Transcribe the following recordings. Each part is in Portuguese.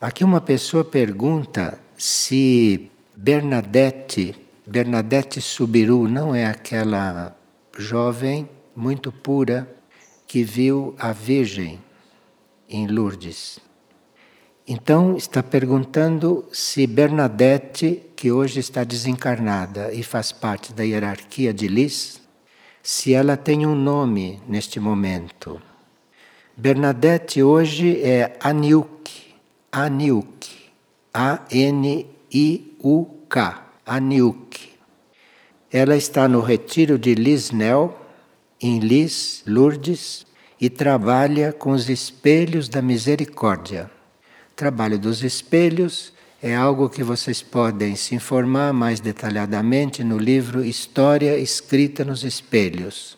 Aqui uma pessoa pergunta se Bernadette, Bernadette Subiru não é aquela jovem muito pura que viu a Virgem em Lourdes. Então está perguntando se Bernadette, que hoje está desencarnada e faz parte da hierarquia de Lis, se ela tem um nome neste momento. Bernadette hoje é Aniuk, Aniuk, A-N-I-U-K, Aniuk. Ela está no retiro de Lisnel, em Lis, Lourdes, e trabalha com os espelhos da misericórdia trabalho dos espelhos é algo que vocês podem se informar mais detalhadamente no livro História Escrita nos Espelhos.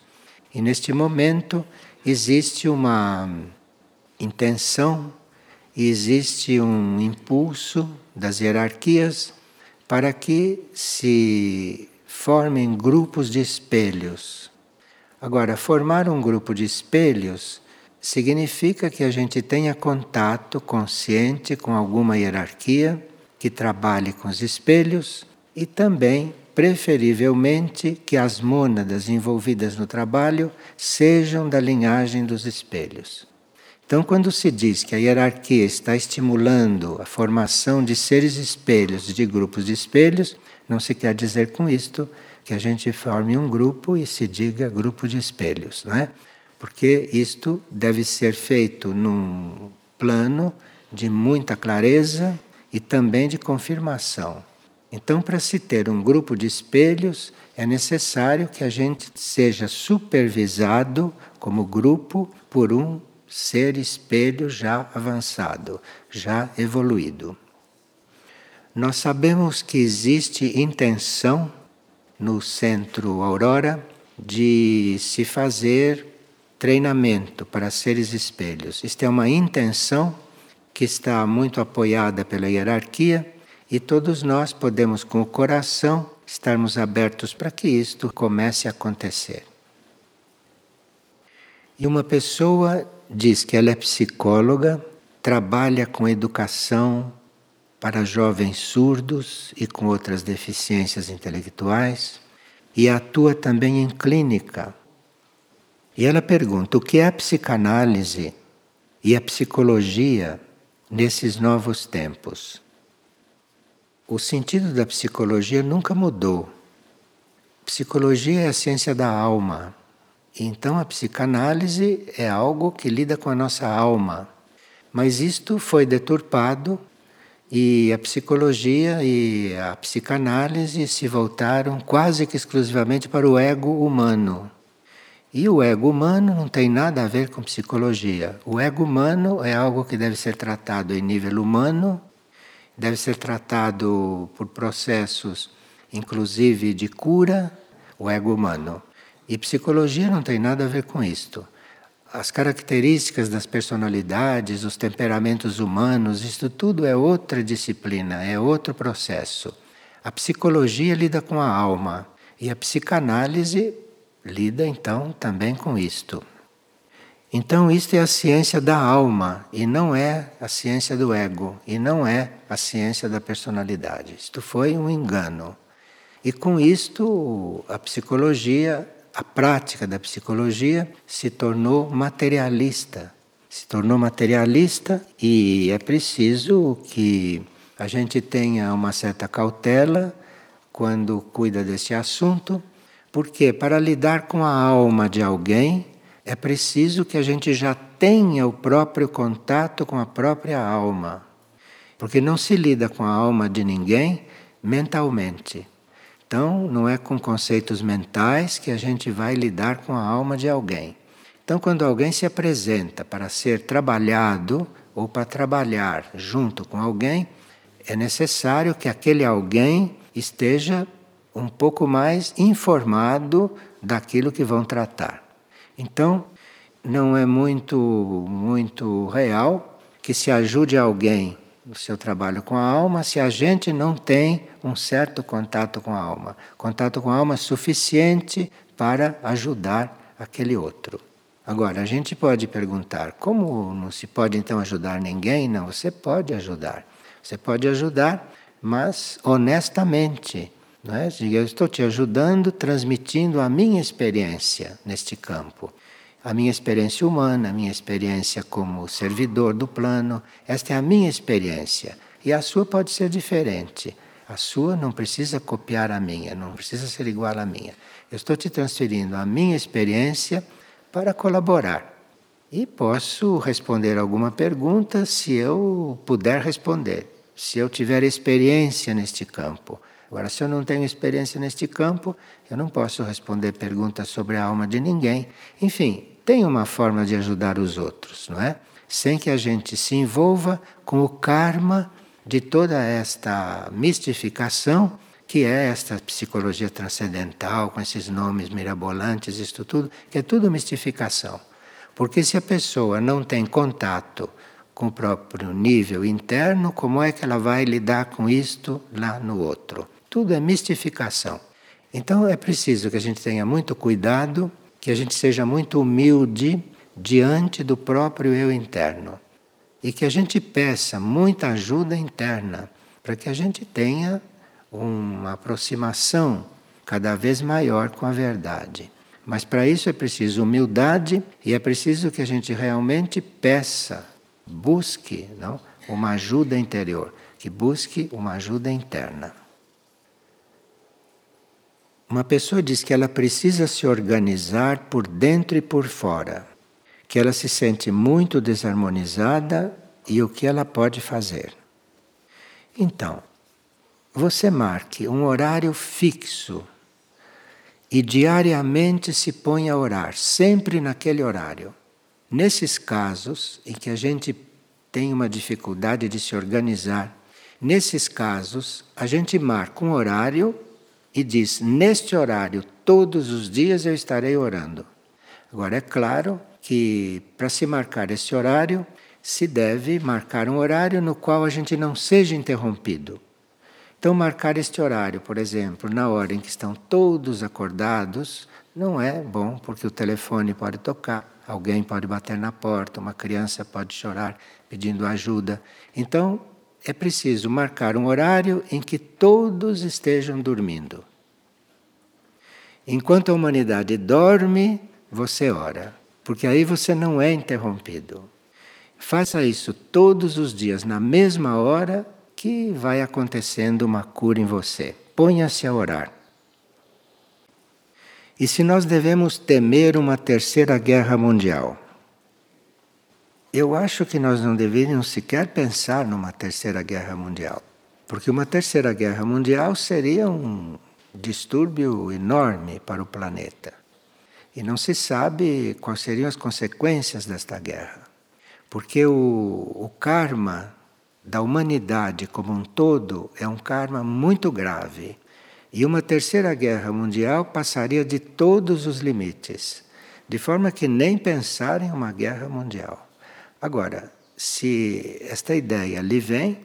E neste momento existe uma intenção, existe um impulso das hierarquias para que se formem grupos de espelhos. Agora, formar um grupo de espelhos significa que a gente tenha contato consciente com alguma hierarquia que trabalhe com os espelhos e também, preferivelmente, que as mônadas envolvidas no trabalho sejam da linhagem dos espelhos. Então, quando se diz que a hierarquia está estimulando a formação de seres espelhos, de grupos de espelhos, não se quer dizer com isto que a gente forme um grupo e se diga grupo de espelhos, não é? porque isto deve ser feito num plano de muita clareza e também de confirmação. Então, para se ter um grupo de espelhos, é necessário que a gente seja supervisado como grupo por um ser espelho já avançado, já evoluído. Nós sabemos que existe intenção no centro Aurora de se fazer treinamento para seres espelhos. Isto é uma intenção que está muito apoiada pela hierarquia e todos nós podemos, com o coração, estarmos abertos para que isto comece a acontecer. E uma pessoa diz que ela é psicóloga, trabalha com educação para jovens surdos e com outras deficiências intelectuais e atua também em clínica e ela pergunta: o que é a psicanálise e a psicologia nesses novos tempos? O sentido da psicologia nunca mudou. Psicologia é a ciência da alma. Então a psicanálise é algo que lida com a nossa alma. Mas isto foi deturpado e a psicologia e a psicanálise se voltaram quase que exclusivamente para o ego humano. E o ego humano não tem nada a ver com psicologia. O ego humano é algo que deve ser tratado em nível humano, deve ser tratado por processos, inclusive de cura, o ego humano. E psicologia não tem nada a ver com isto. As características das personalidades, os temperamentos humanos, isto tudo é outra disciplina, é outro processo. A psicologia lida com a alma e a psicanálise lida então também com isto. Então, isto é a ciência da alma e não é a ciência do ego e não é a ciência da personalidade. Isto foi um engano. E com isto, a psicologia, a prática da psicologia se tornou materialista. Se tornou materialista e é preciso que a gente tenha uma certa cautela quando cuida desse assunto porque para lidar com a alma de alguém é preciso que a gente já tenha o próprio contato com a própria alma. Porque não se lida com a alma de ninguém mentalmente. Então, não é com conceitos mentais que a gente vai lidar com a alma de alguém. Então, quando alguém se apresenta para ser trabalhado ou para trabalhar junto com alguém, é necessário que aquele alguém esteja um pouco mais informado daquilo que vão tratar. Então, não é muito muito real que se ajude alguém no seu trabalho com a alma se a gente não tem um certo contato com a alma. Contato com a alma suficiente para ajudar aquele outro. Agora, a gente pode perguntar: como não se pode então ajudar ninguém? Não, você pode ajudar. Você pode ajudar, mas honestamente. Não é? Eu estou te ajudando, transmitindo a minha experiência neste campo. A minha experiência humana, a minha experiência como servidor do plano. Esta é a minha experiência. E a sua pode ser diferente. A sua não precisa copiar a minha, não precisa ser igual à minha. Eu estou te transferindo a minha experiência para colaborar. E posso responder alguma pergunta se eu puder responder, se eu tiver experiência neste campo. Agora, se eu não tenho experiência neste campo, eu não posso responder perguntas sobre a alma de ninguém. Enfim, tem uma forma de ajudar os outros, não é? Sem que a gente se envolva com o karma de toda esta mistificação que é esta psicologia transcendental, com esses nomes mirabolantes, isto tudo, que é tudo mistificação. Porque se a pessoa não tem contato com o próprio nível interno, como é que ela vai lidar com isto lá no outro? Tudo é mistificação. Então é preciso que a gente tenha muito cuidado, que a gente seja muito humilde diante do próprio eu interno. E que a gente peça muita ajuda interna para que a gente tenha uma aproximação cada vez maior com a verdade. Mas para isso é preciso humildade e é preciso que a gente realmente peça, busque não, uma ajuda interior, que busque uma ajuda interna. Uma pessoa diz que ela precisa se organizar por dentro e por fora, que ela se sente muito desarmonizada e o que ela pode fazer. Então, você marque um horário fixo e diariamente se põe a orar, sempre naquele horário. Nesses casos em que a gente tem uma dificuldade de se organizar, nesses casos a gente marca um horário e diz: neste horário, todos os dias eu estarei orando. Agora, é claro que para se marcar esse horário, se deve marcar um horário no qual a gente não seja interrompido. Então, marcar este horário, por exemplo, na hora em que estão todos acordados, não é bom, porque o telefone pode tocar, alguém pode bater na porta, uma criança pode chorar pedindo ajuda. Então, é preciso marcar um horário em que todos estejam dormindo. Enquanto a humanidade dorme, você ora, porque aí você não é interrompido. Faça isso todos os dias, na mesma hora, que vai acontecendo uma cura em você. Ponha-se a orar. E se nós devemos temer uma terceira guerra mundial? Eu acho que nós não deveríamos sequer pensar numa terceira guerra mundial. Porque uma terceira guerra mundial seria um distúrbio enorme para o planeta. E não se sabe quais seriam as consequências desta guerra. Porque o, o karma da humanidade como um todo é um karma muito grave. E uma terceira guerra mundial passaria de todos os limites, de forma que nem pensar em uma guerra mundial. Agora, se esta ideia lhe vem,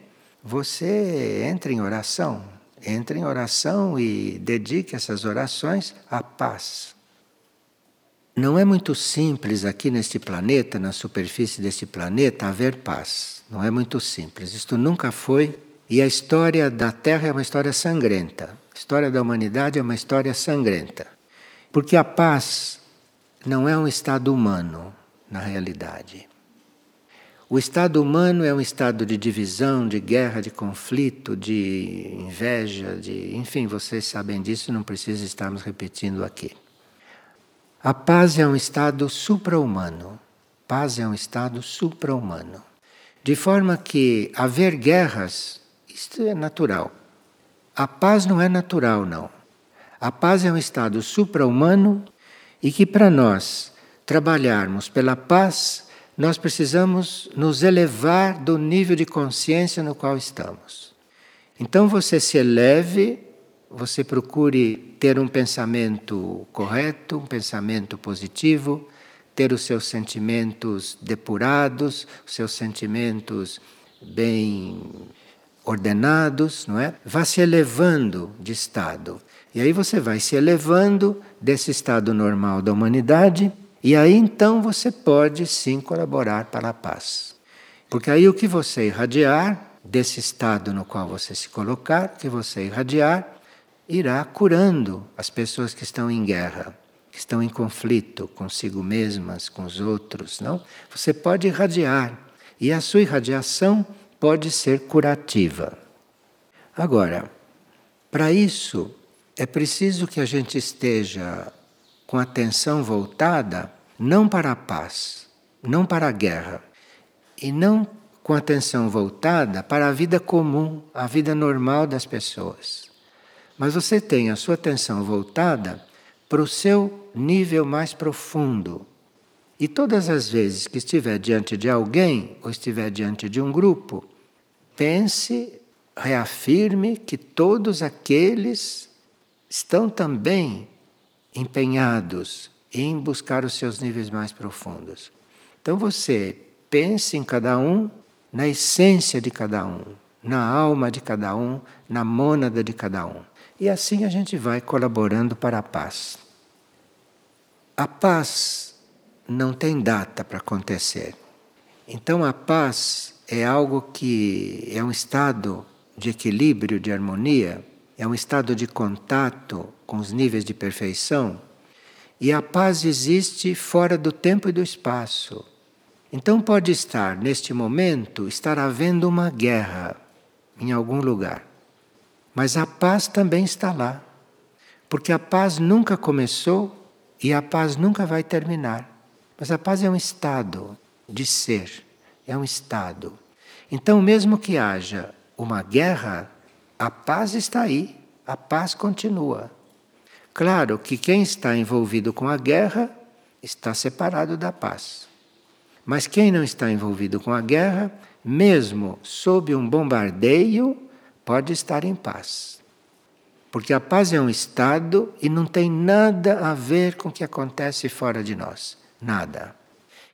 você entra em oração, entre em oração e dedique essas orações à paz. Não é muito simples aqui neste planeta, na superfície deste planeta, haver paz. Não é muito simples. Isto nunca foi. E a história da Terra é uma história sangrenta. A história da humanidade é uma história sangrenta. Porque a paz não é um estado humano, na realidade. O estado humano é um estado de divisão, de guerra, de conflito, de inveja, de. Enfim, vocês sabem disso, não precisa estarmos repetindo aqui. A paz é um estado supra-humano. Paz é um estado supra-humano. De forma que haver guerras, isto é natural. A paz não é natural, não. A paz é um estado supra-humano e que para nós trabalharmos pela paz, nós precisamos nos elevar do nível de consciência no qual estamos. Então você se eleve, você procure ter um pensamento correto, um pensamento positivo, ter os seus sentimentos depurados, os seus sentimentos bem ordenados, não é? Vá se elevando de estado. E aí você vai se elevando desse estado normal da humanidade E aí então você pode sim colaborar para a paz. Porque aí o que você irradiar, desse estado no qual você se colocar, que você irradiar, irá curando as pessoas que estão em guerra, que estão em conflito consigo mesmas, com os outros, não? Você pode irradiar e a sua irradiação pode ser curativa. Agora, para isso é preciso que a gente esteja com a atenção voltada não para a paz, não para a guerra, e não com atenção voltada para a vida comum, a vida normal das pessoas. Mas você tem a sua atenção voltada para o seu nível mais profundo. E todas as vezes que estiver diante de alguém ou estiver diante de um grupo, pense, reafirme que todos aqueles estão também empenhados em buscar os seus níveis mais profundos. Então você pense em cada um, na essência de cada um, na alma de cada um, na mônada de cada um. E assim a gente vai colaborando para a paz. A paz não tem data para acontecer. Então a paz é algo que é um estado de equilíbrio, de harmonia, é um estado de contato com os níveis de perfeição. E a paz existe fora do tempo e do espaço. Então pode estar, neste momento, estar havendo uma guerra em algum lugar. Mas a paz também está lá. Porque a paz nunca começou e a paz nunca vai terminar. Mas a paz é um estado de ser, é um estado. Então, mesmo que haja uma guerra, a paz está aí, a paz continua. Claro que quem está envolvido com a guerra está separado da paz. Mas quem não está envolvido com a guerra, mesmo sob um bombardeio, pode estar em paz. Porque a paz é um estado e não tem nada a ver com o que acontece fora de nós. Nada.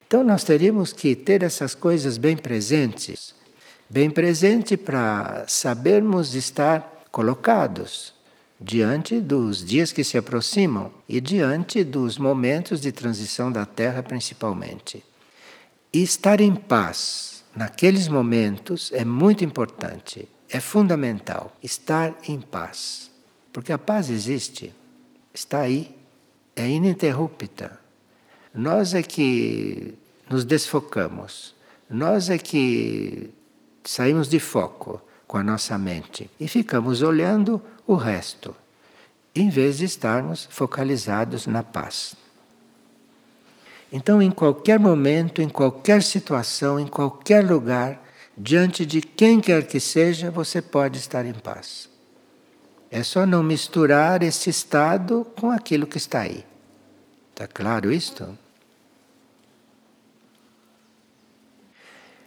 Então nós teríamos que ter essas coisas bem presentes bem presente para sabermos estar colocados diante dos dias que se aproximam e diante dos momentos de transição da Terra, principalmente. E estar em paz naqueles momentos é muito importante, é fundamental. Estar em paz. Porque a paz existe, está aí, é ininterrupta. Nós é que nos desfocamos, nós é que saímos de foco com a nossa mente e ficamos olhando o resto, em vez de estarmos focalizados na paz. Então, em qualquer momento, em qualquer situação, em qualquer lugar, diante de quem quer que seja, você pode estar em paz. É só não misturar esse estado com aquilo que está aí. Está claro isto?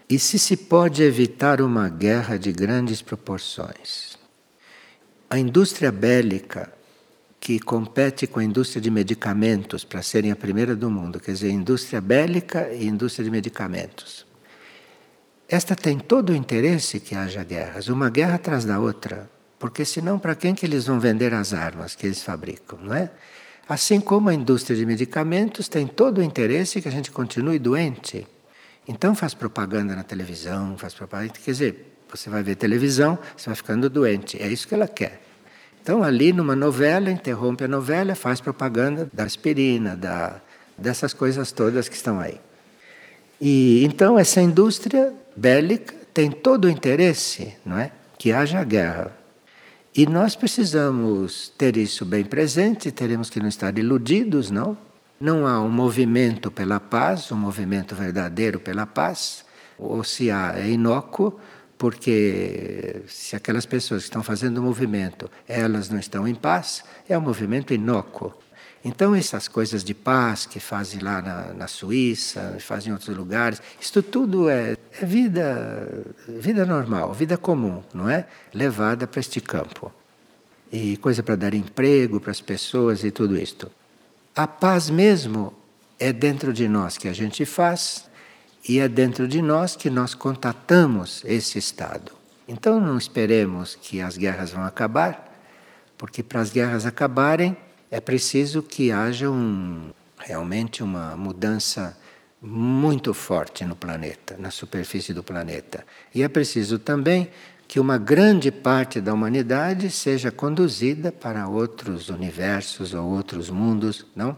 E se se pode evitar uma guerra de grandes proporções? A indústria bélica, que compete com a indústria de medicamentos para serem a primeira do mundo, quer dizer, indústria bélica e indústria de medicamentos. Esta tem todo o interesse que haja guerras, uma guerra atrás da outra, porque senão para quem que eles vão vender as armas que eles fabricam, não é? Assim como a indústria de medicamentos tem todo o interesse que a gente continue doente. Então faz propaganda na televisão, faz propaganda. Quer dizer, você vai ver televisão, você vai ficando doente. É isso que ela quer. Então, ali numa novela, interrompe a novela, faz propaganda da aspirina, da, dessas coisas todas que estão aí. E então essa indústria bélica tem todo o interesse, não é, que haja guerra. E nós precisamos ter isso bem presente, teremos que não estar iludidos, não? Não há um movimento pela paz, um movimento verdadeiro pela paz, ou se há, é inócuo, porque se aquelas pessoas que estão fazendo o movimento, elas não estão em paz, é um movimento inócuo. Então, essas coisas de paz que fazem lá na, na Suíça, fazem em outros lugares, isto tudo é, é vida, vida normal, vida comum, não é? Levada para este campo. E coisa para dar emprego para as pessoas e tudo isto. A paz mesmo é dentro de nós que a gente faz e é dentro de nós que nós contatamos esse estado. Então não esperemos que as guerras vão acabar, porque para as guerras acabarem é preciso que haja um realmente uma mudança muito forte no planeta, na superfície do planeta. E é preciso também que uma grande parte da humanidade seja conduzida para outros universos ou outros mundos, não?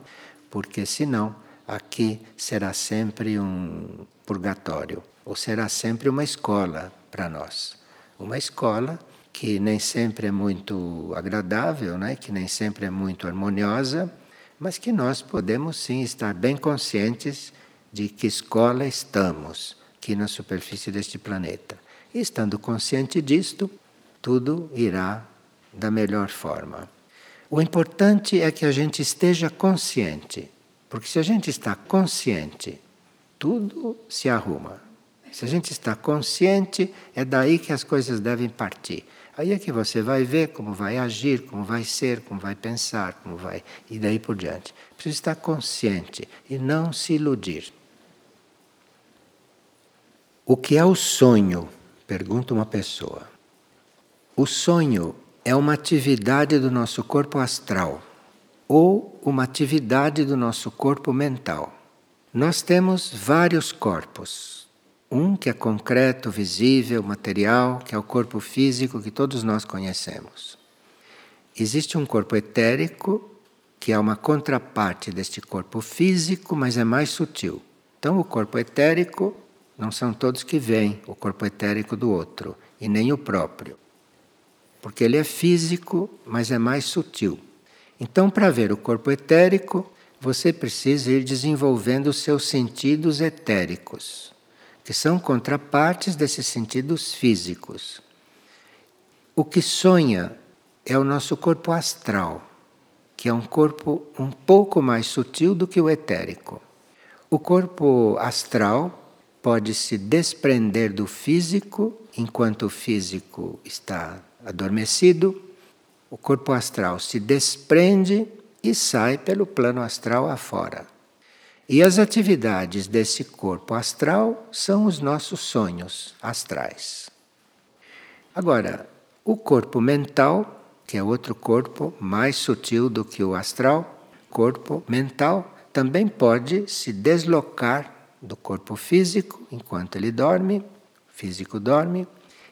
Porque senão aqui será sempre um purgatório, ou será sempre uma escola para nós. Uma escola que nem sempre é muito agradável, né? que nem sempre é muito harmoniosa, mas que nós podemos sim estar bem conscientes de que escola estamos aqui na superfície deste planeta. E estando consciente disto, tudo irá da melhor forma. O importante é que a gente esteja consciente, porque se a gente está consciente, tudo se arruma. Se a gente está consciente, é daí que as coisas devem partir. Aí é que você vai ver como vai agir, como vai ser, como vai pensar, como vai. e daí por diante. Precisa estar consciente e não se iludir. O que é o sonho? Pergunta uma pessoa. O sonho é uma atividade do nosso corpo astral ou uma atividade do nosso corpo mental. Nós temos vários corpos. Um que é concreto, visível, material, que é o corpo físico que todos nós conhecemos. Existe um corpo etérico, que é uma contraparte deste corpo físico, mas é mais sutil. Então, o corpo etérico não são todos que veem o corpo etérico do outro, e nem o próprio. Porque ele é físico, mas é mais sutil. Então, para ver o corpo etérico, você precisa ir desenvolvendo os seus sentidos etéricos, que são contrapartes desses sentidos físicos. O que sonha é o nosso corpo astral, que é um corpo um pouco mais sutil do que o etérico. O corpo astral pode se desprender do físico enquanto o físico está adormecido, o corpo astral se desprende e sai pelo plano astral afora. E as atividades desse corpo astral são os nossos sonhos astrais. Agora, o corpo mental, que é outro corpo mais sutil do que o astral, corpo mental também pode se deslocar do corpo físico enquanto ele dorme, físico dorme,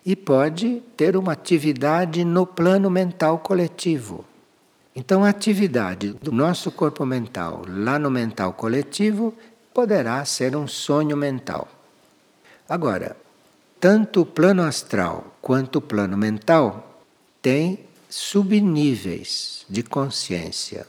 e pode ter uma atividade no plano mental coletivo. Então, a atividade do nosso corpo mental lá no mental coletivo poderá ser um sonho mental. Agora, tanto o plano astral quanto o plano mental têm subníveis de consciência.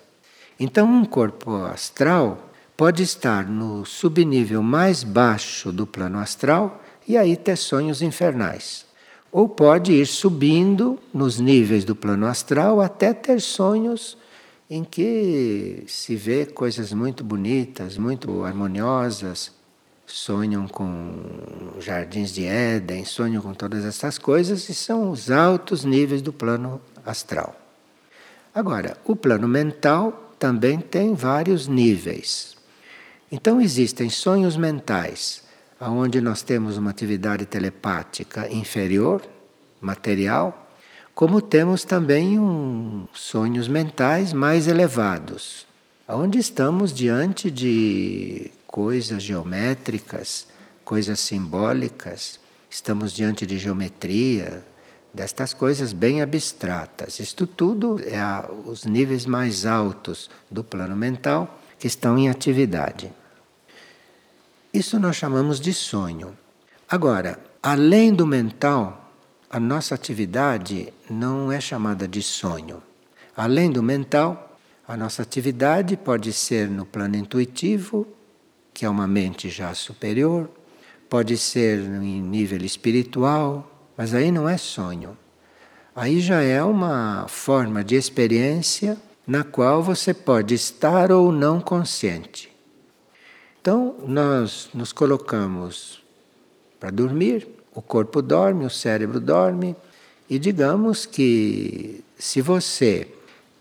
Então, um corpo astral pode estar no subnível mais baixo do plano astral e aí ter sonhos infernais. Ou pode ir subindo nos níveis do plano astral até ter sonhos em que se vê coisas muito bonitas, muito harmoniosas, sonham com jardins de Éden, sonham com todas essas coisas e são os altos níveis do plano astral. Agora, o plano mental também tem vários níveis. Então existem sonhos mentais, onde nós temos uma atividade telepática inferior, material, como temos também um, sonhos mentais mais elevados, onde estamos diante de coisas geométricas, coisas simbólicas, estamos diante de geometria, destas coisas bem abstratas. Isto tudo é a, os níveis mais altos do plano mental que estão em atividade. Isso nós chamamos de sonho. Agora, além do mental, a nossa atividade não é chamada de sonho. Além do mental, a nossa atividade pode ser no plano intuitivo, que é uma mente já superior, pode ser em nível espiritual, mas aí não é sonho. Aí já é uma forma de experiência na qual você pode estar ou não consciente. Então, nós nos colocamos para dormir, o corpo dorme, o cérebro dorme, e digamos que se você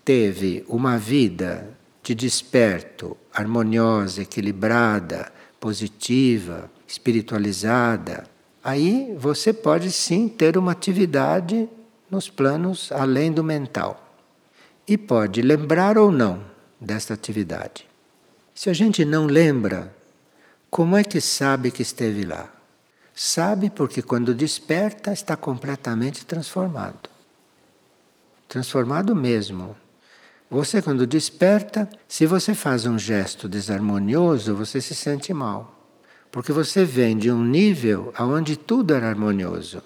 teve uma vida de desperto, harmoniosa, equilibrada, positiva, espiritualizada, aí você pode sim ter uma atividade nos planos além do mental e pode lembrar ou não desta atividade. Se a gente não lembra, como é que sabe que esteve lá? Sabe porque quando desperta está completamente transformado. Transformado mesmo. Você, quando desperta, se você faz um gesto desarmonioso, você se sente mal. Porque você vem de um nível onde tudo era harmonioso.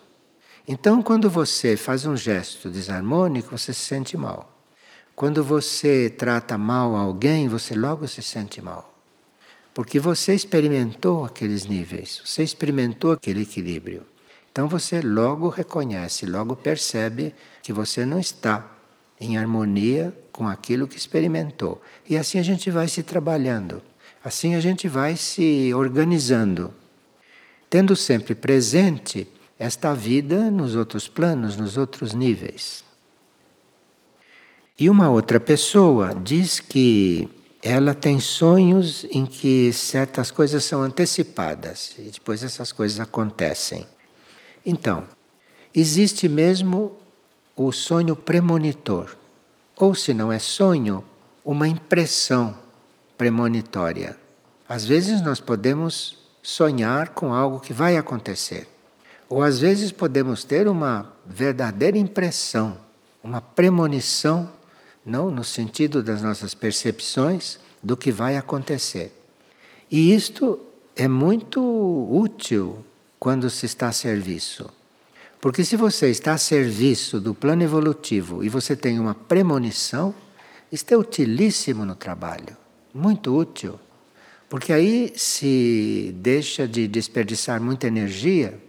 Então, quando você faz um gesto desarmônico, você se sente mal. Quando você trata mal alguém, você logo se sente mal. Porque você experimentou aqueles níveis, você experimentou aquele equilíbrio. Então você logo reconhece, logo percebe que você não está em harmonia com aquilo que experimentou. E assim a gente vai se trabalhando, assim a gente vai se organizando, tendo sempre presente esta vida nos outros planos, nos outros níveis. E uma outra pessoa diz que ela tem sonhos em que certas coisas são antecipadas e depois essas coisas acontecem. Então, existe mesmo o sonho premonitor, ou se não é sonho, uma impressão premonitória. Às vezes nós podemos sonhar com algo que vai acontecer, ou às vezes podemos ter uma verdadeira impressão, uma premonição, não no sentido das nossas percepções do que vai acontecer. E isto é muito útil quando se está a serviço. Porque se você está a serviço do plano evolutivo e você tem uma premonição, isto é utilíssimo no trabalho, muito útil. Porque aí se deixa de desperdiçar muita energia,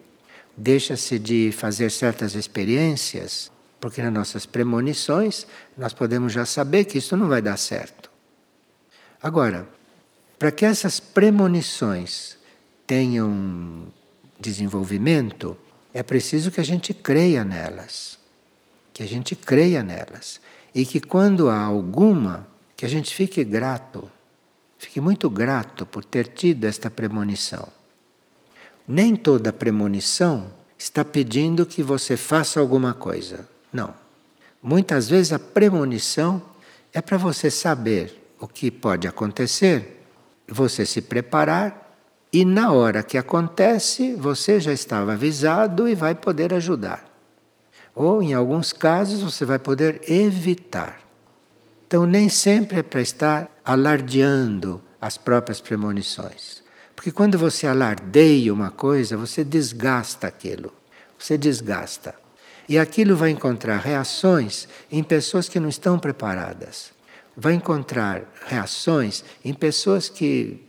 deixa-se de fazer certas experiências, porque nas nossas premonições nós podemos já saber que isso não vai dar certo. Agora, para que essas premonições tenham desenvolvimento, é preciso que a gente creia nelas. Que a gente creia nelas. E que quando há alguma, que a gente fique grato. Fique muito grato por ter tido esta premonição. Nem toda premonição está pedindo que você faça alguma coisa. Não. Muitas vezes a premonição é para você saber o que pode acontecer, você se preparar e na hora que acontece, você já estava avisado e vai poder ajudar. Ou, em alguns casos, você vai poder evitar. Então, nem sempre é para estar alardeando as próprias premonições. Porque quando você alardeia uma coisa, você desgasta aquilo. Você desgasta. E aquilo vai encontrar reações em pessoas que não estão preparadas. Vai encontrar reações em pessoas que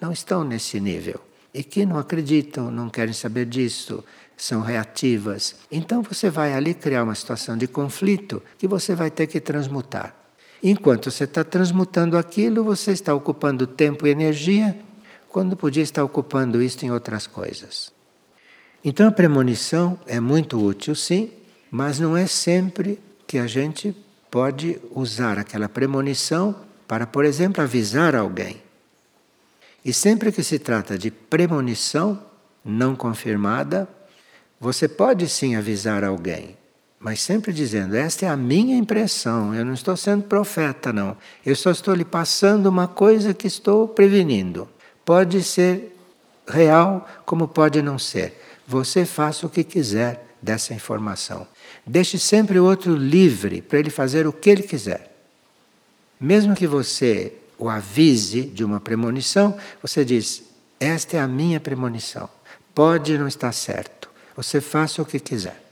não estão nesse nível e que não acreditam, não querem saber disso, são reativas. Então você vai ali criar uma situação de conflito que você vai ter que transmutar. Enquanto você está transmutando aquilo, você está ocupando tempo e energia quando podia estar ocupando isso em outras coisas. Então a premonição é muito útil, sim, mas não é sempre que a gente pode usar aquela premonição para, por exemplo, avisar alguém. E sempre que se trata de premonição não confirmada, você pode sim avisar alguém, mas sempre dizendo: esta é a minha impressão, eu não estou sendo profeta, não. Eu só estou lhe passando uma coisa que estou prevenindo. Pode ser real, como pode não ser. Você faça o que quiser dessa informação. Deixe sempre o outro livre para ele fazer o que ele quiser. Mesmo que você o avise de uma premonição, você diz: Esta é a minha premonição. Pode não estar certo. Você faça o que quiser.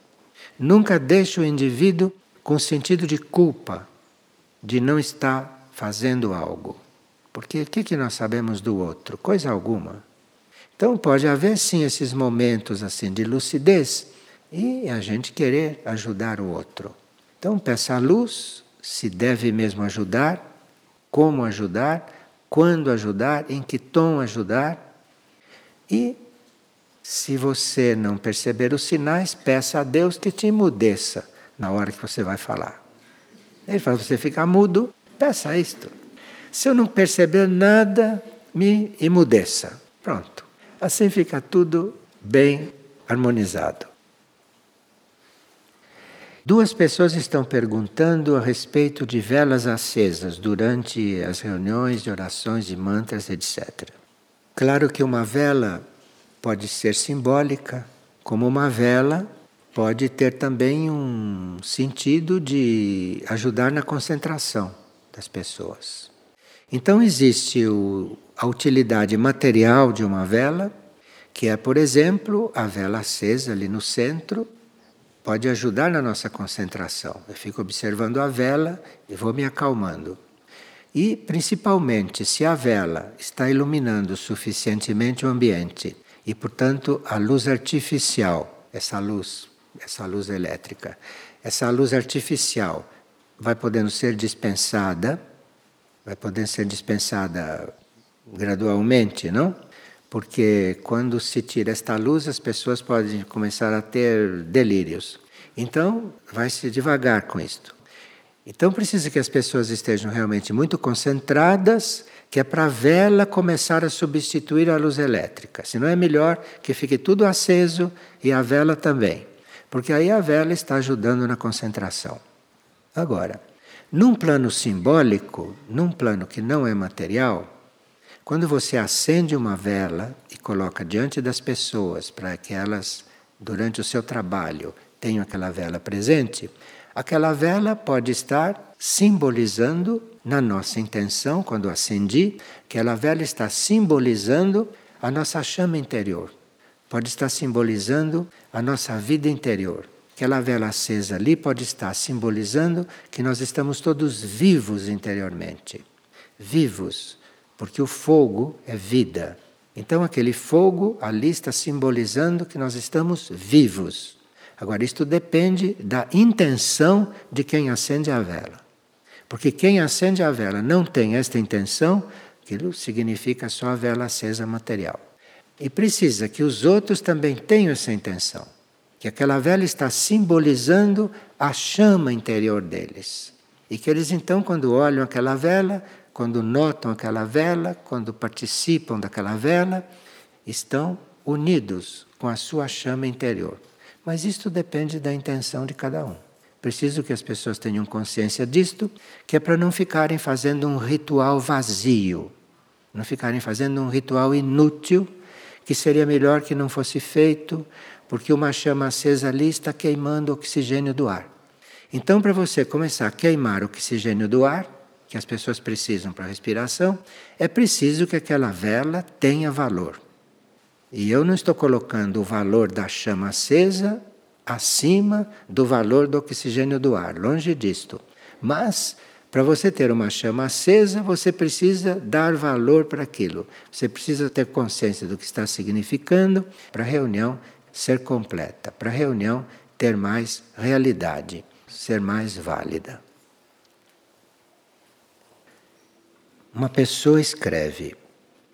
Nunca deixe o indivíduo com sentido de culpa de não estar fazendo algo. Porque o que, nós sabemos do outro? Coisa alguma. Então pode haver sim esses momentos assim de lucidez e a gente querer ajudar o outro. Então peça a luz, se deve mesmo ajudar, como ajudar, quando ajudar, em que tom ajudar. E, se você não perceber os sinais, peça a Deus que te emudeça na hora que você vai falar. Ele fala, você ficar mudo, peça isto. Se eu não perceber nada, me emudeça. Pronto. Assim fica tudo bem harmonizado. Duas pessoas estão perguntando a respeito de velas acesas durante as reuniões de orações de mantras, etc. Claro que uma vela pode ser simbólica, como uma vela pode ter também um sentido de ajudar na concentração das pessoas. Então existe o, a utilidade material de uma vela, que é, por exemplo, a vela acesa ali no centro, pode ajudar na nossa concentração. Eu fico observando a vela e vou me acalmando. E, principalmente, se a vela está iluminando suficientemente o ambiente e, portanto, a luz artificial, essa luz, essa luz elétrica, essa luz artificial vai podendo ser dispensada, vai podendo ser dispensada gradualmente, não? porque quando se tira esta luz, as pessoas podem começar a ter delírios. Então, vai-se devagar com isto. Então, precisa que as pessoas estejam realmente muito concentradas, que é para a vela começar a substituir a luz elétrica. Se não é melhor que fique tudo aceso e a vela também, porque aí a vela está ajudando na concentração. Agora, num plano simbólico, num plano que não é material, quando você acende uma vela e coloca diante das pessoas para que elas, durante o seu trabalho, tenham aquela vela presente, aquela vela pode estar simbolizando, na nossa intenção, quando acendi, que aquela vela está simbolizando a nossa chama interior. Pode estar simbolizando a nossa vida interior. Aquela vela acesa ali pode estar simbolizando que nós estamos todos vivos interiormente. Vivos porque o fogo é vida. Então, aquele fogo ali está simbolizando que nós estamos vivos. Agora, isto depende da intenção de quem acende a vela. Porque quem acende a vela não tem esta intenção, aquilo significa só a vela acesa material. E precisa que os outros também tenham essa intenção. Que aquela vela está simbolizando a chama interior deles. E que eles então, quando olham aquela vela, quando notam aquela vela, quando participam daquela vela, estão unidos com a sua chama interior. Mas isto depende da intenção de cada um. Preciso que as pessoas tenham consciência disto, que é para não ficarem fazendo um ritual vazio, não ficarem fazendo um ritual inútil, que seria melhor que não fosse feito, porque uma chama acesa ali está queimando o oxigênio do ar. Então, para você começar a queimar o oxigênio do ar, que as pessoas precisam para a respiração, é preciso que aquela vela tenha valor. E eu não estou colocando o valor da chama acesa acima do valor do oxigênio do ar, longe disto. Mas, para você ter uma chama acesa, você precisa dar valor para aquilo. Você precisa ter consciência do que está significando para a reunião ser completa, para a reunião ter mais realidade, ser mais válida. Uma pessoa escreve: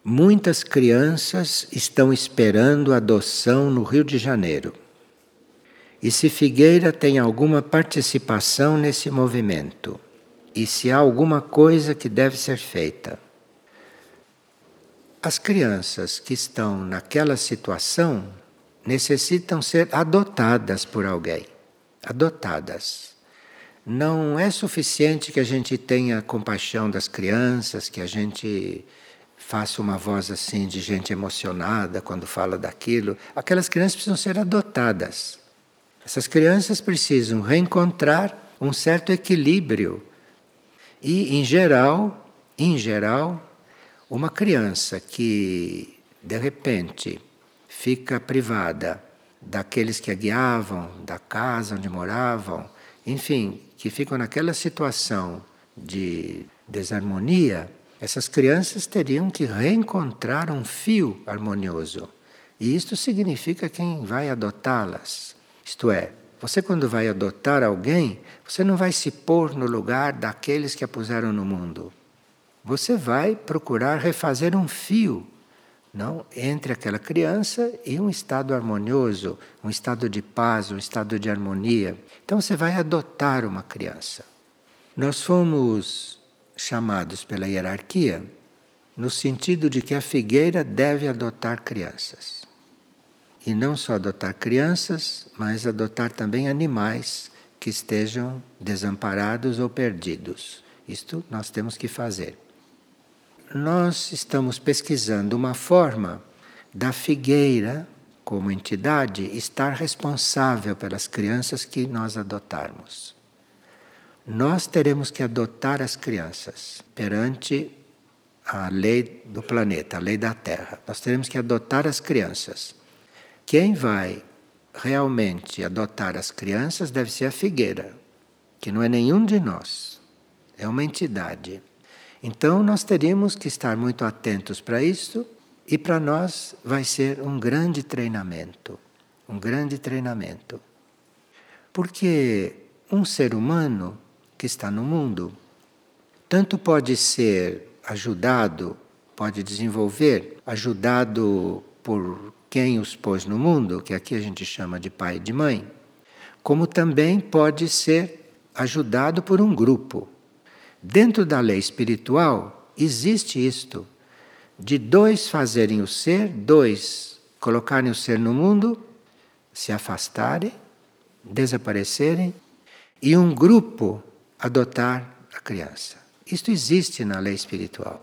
Muitas crianças estão esperando adoção no Rio de Janeiro. E se Figueira tem alguma participação nesse movimento? E se há alguma coisa que deve ser feita? As crianças que estão naquela situação necessitam ser adotadas por alguém. Adotadas. Não é suficiente que a gente tenha compaixão das crianças, que a gente faça uma voz assim de gente emocionada quando fala daquilo. Aquelas crianças precisam ser adotadas. Essas crianças precisam reencontrar um certo equilíbrio. E, em geral, em geral, uma criança que de repente fica privada daqueles que a guiavam, da casa onde moravam, enfim, que ficam naquela situação de desarmonia, essas crianças teriam que reencontrar um fio harmonioso. E isto significa quem vai adotá-las. Isto é, você quando vai adotar alguém, você não vai se pôr no lugar daqueles que a puseram no mundo. Você vai procurar refazer um fio não entre aquela criança e um estado harmonioso, um estado de paz, um estado de harmonia. Então você vai adotar uma criança. Nós fomos chamados pela hierarquia no sentido de que a figueira deve adotar crianças. E não só adotar crianças, mas adotar também animais que estejam desamparados ou perdidos. Isto nós temos que fazer. Nós estamos pesquisando uma forma da figueira, como entidade, estar responsável pelas crianças que nós adotarmos. Nós teremos que adotar as crianças perante a lei do planeta, a lei da Terra. Nós teremos que adotar as crianças. Quem vai realmente adotar as crianças deve ser a figueira, que não é nenhum de nós, é uma entidade. Então nós teríamos que estar muito atentos para isso e para nós vai ser um grande treinamento, um grande treinamento. Porque um ser humano que está no mundo tanto pode ser ajudado, pode desenvolver, ajudado por quem os pôs no mundo, que aqui a gente chama de pai e de mãe, como também pode ser ajudado por um grupo. Dentro da lei espiritual existe isto, de dois fazerem o ser, dois colocarem o ser no mundo, se afastarem, desaparecerem, e um grupo adotar a criança. Isto existe na lei espiritual.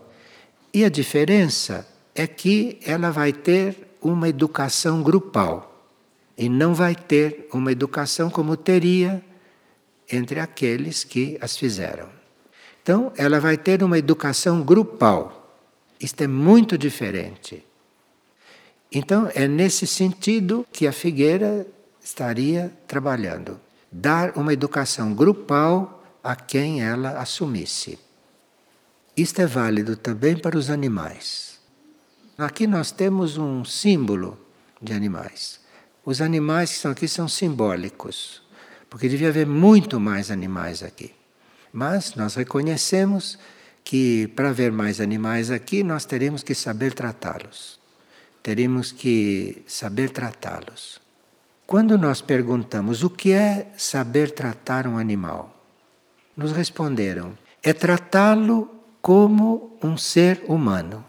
E a diferença é que ela vai ter uma educação grupal e não vai ter uma educação como teria entre aqueles que as fizeram. Então, ela vai ter uma educação grupal. Isto é muito diferente. Então, é nesse sentido que a figueira estaria trabalhando dar uma educação grupal a quem ela assumisse. Isto é válido também para os animais. Aqui nós temos um símbolo de animais. Os animais que estão aqui são simbólicos, porque devia haver muito mais animais aqui. Mas nós reconhecemos que para haver mais animais aqui, nós teremos que saber tratá-los. Teremos que saber tratá-los. Quando nós perguntamos o que é saber tratar um animal, nos responderam: é tratá-lo como um ser humano.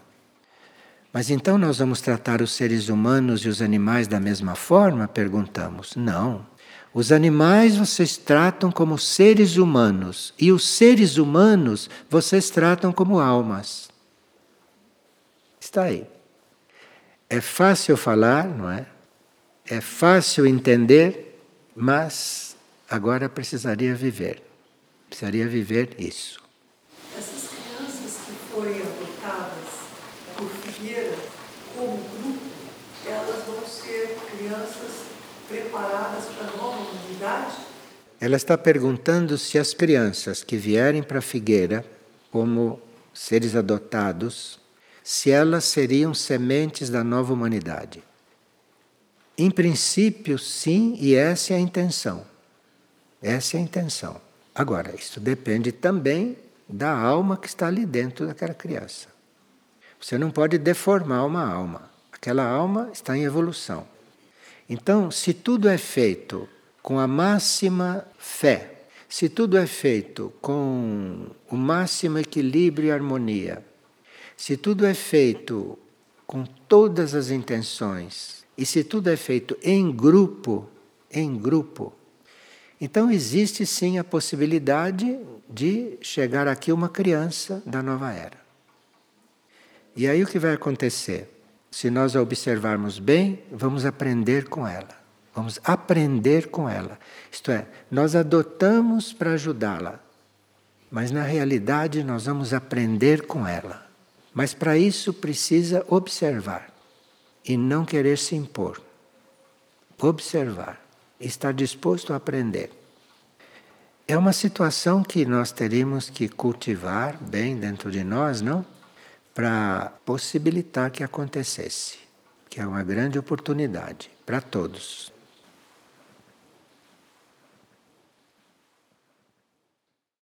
Mas então nós vamos tratar os seres humanos e os animais da mesma forma? Perguntamos. Não. Os animais vocês tratam como seres humanos e os seres humanos vocês tratam como almas. Está aí. É fácil falar, não é? É fácil entender, mas agora precisaria viver. Precisaria viver isso. preparadas para a nova Ela está perguntando se as crianças que vierem para a figueira como seres adotados, se elas seriam sementes da nova humanidade. Em princípio, sim, e essa é a intenção. Essa é a intenção. Agora, isso depende também da alma que está ali dentro daquela criança. Você não pode deformar uma alma. Aquela alma está em evolução. Então, se tudo é feito com a máxima fé, se tudo é feito com o máximo equilíbrio e harmonia, se tudo é feito com todas as intenções, e se tudo é feito em grupo, em grupo, então existe sim a possibilidade de chegar aqui uma criança da nova era. E aí o que vai acontecer? se nós a observarmos bem, vamos aprender com ela. Vamos aprender com ela. Isto é, nós adotamos para ajudá-la, mas na realidade nós vamos aprender com ela. Mas para isso precisa observar e não querer se impor. Observar, estar disposto a aprender. É uma situação que nós teríamos que cultivar bem dentro de nós, não? para possibilitar que acontecesse, que é uma grande oportunidade para todos.